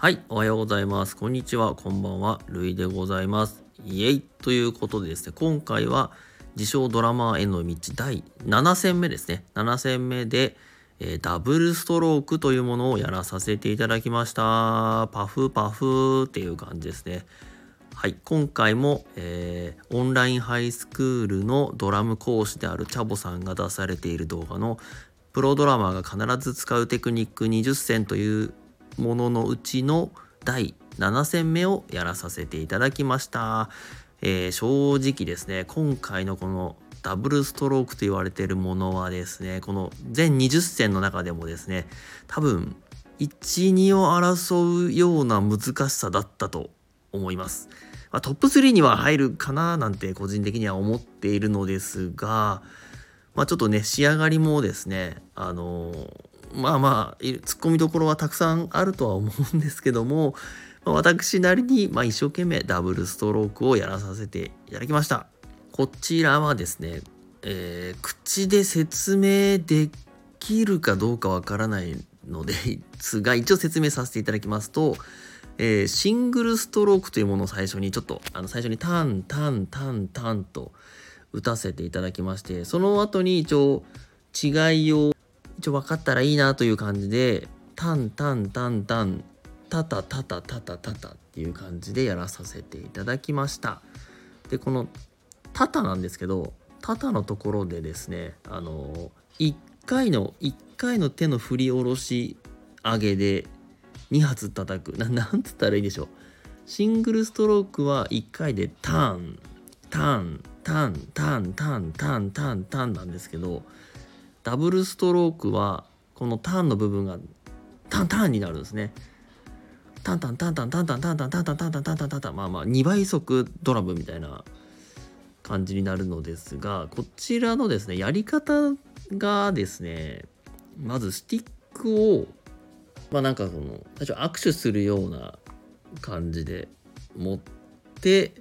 はい、おはようございます。こんにちは、こんばんは、るいでございます。イエイということでですね、今回は自称ドラマーへの道第7戦目ですね。7戦目で、えー、ダブルストロークというものをやらさせていただきました。パフパフっていう感じですね。はい、今回も、えー、オンラインハイスクールのドラム講師であるチャボさんが出されている動画のプロドラマーが必ず使うテクニック20選というもののうちの第7戦目をやらさせていただきました。えー、正直ですね、今回のこのダブルストロークと言われているものはですね、この全20戦の中でもですね、多分1、2を争うような難しさだったと思います。まあ、トップ3には入るかななんて個人的には思っているのですが、まあ、ちょっとね仕上がりもですねあのまあまあツッコミどころはたくさんあるとは思うんですけども、私なりに、まあ、一生懸命ダブルストロークをやらさせていただきました。こちらはですね、えー、口で説明できるかどうかわからないのですが、一応説明させていただきますと、えー、シングルストロークというものを最初にちょっと、あの最初にタンタンタンタンと打たせていただきまして、その後に一応違いを応分かったらいいなという感じで、タンタンタンタン、タタタタタタタタっていう感じでやらさせていただきました。で、このタタなんですけど、タタのところでですね、あの、1回の、1回の手の振り下ろし上げで2発叩く。ななんつったらいいでしょう。シングルストロークは1回でターン、ターン、ターン、ターン、ターン、ターン、ターン、ターンなんですけど、ダブルストロークはこのターンの部分がタンタンになるんですね。タンタンタンタンタンタンタンタンタンタンタンタンタンタンタンタンまあまあ2倍速ドラムみたいな感じになるのですがこちらのですねやり方がですねまずスティックをまあなんかその最初握手するような感じで持って、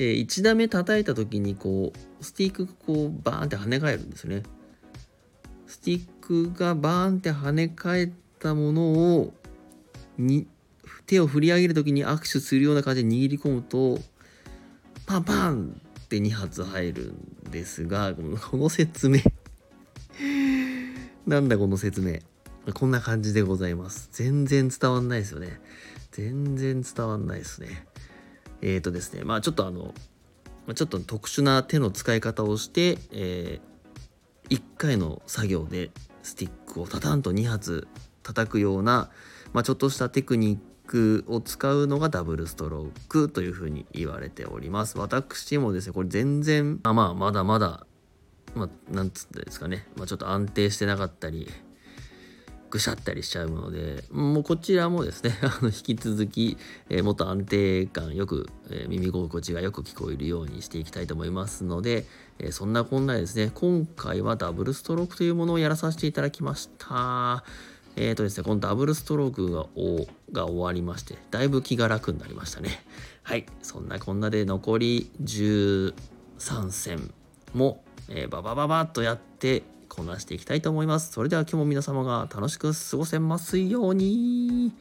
え、1打目叩いた時にこうスティックがこうバーンって跳ね返るんですね。スティックがバーンって跳ね返ったものをに手を振り上げる時に握手するような感じで握り込むとパンパンって2発入るんですがこの説明。なんだこの説明。こんな感じでございます。全然伝わんないですよね。全然伝わんないですね。えっ、ー、とですね。まあちょっとあのちょっと特殊な手の使い方をして、えー1回の作業でスティックをタタンと2発叩くような、まあ、ちょっとしたテクニックを使うのがダブルストロークというふうに言われております。私もですね、これ全然、まあまあ、まだまだ、まあ、なんつうんですかね、まあ、ちょっと安定してなかったり、ぐしゃったりしちゃうので、もうこちらもですね、あの引き続き、えー、もっと安定感よく、えー、耳心地がよく聞こえるようにしていきたいと思いますので、えー、そんなこんなでですね、今回はダブルストロークというものをやらさせていただきました。えっ、とですね、このダブルストロークがが終わりまして、だいぶ気が楽になりましたね。はい、そんなこんなで残り13戦も、えー、ババババッとやってこなしていきたいと思います。それでは今日も皆様が楽しく過ごせますように。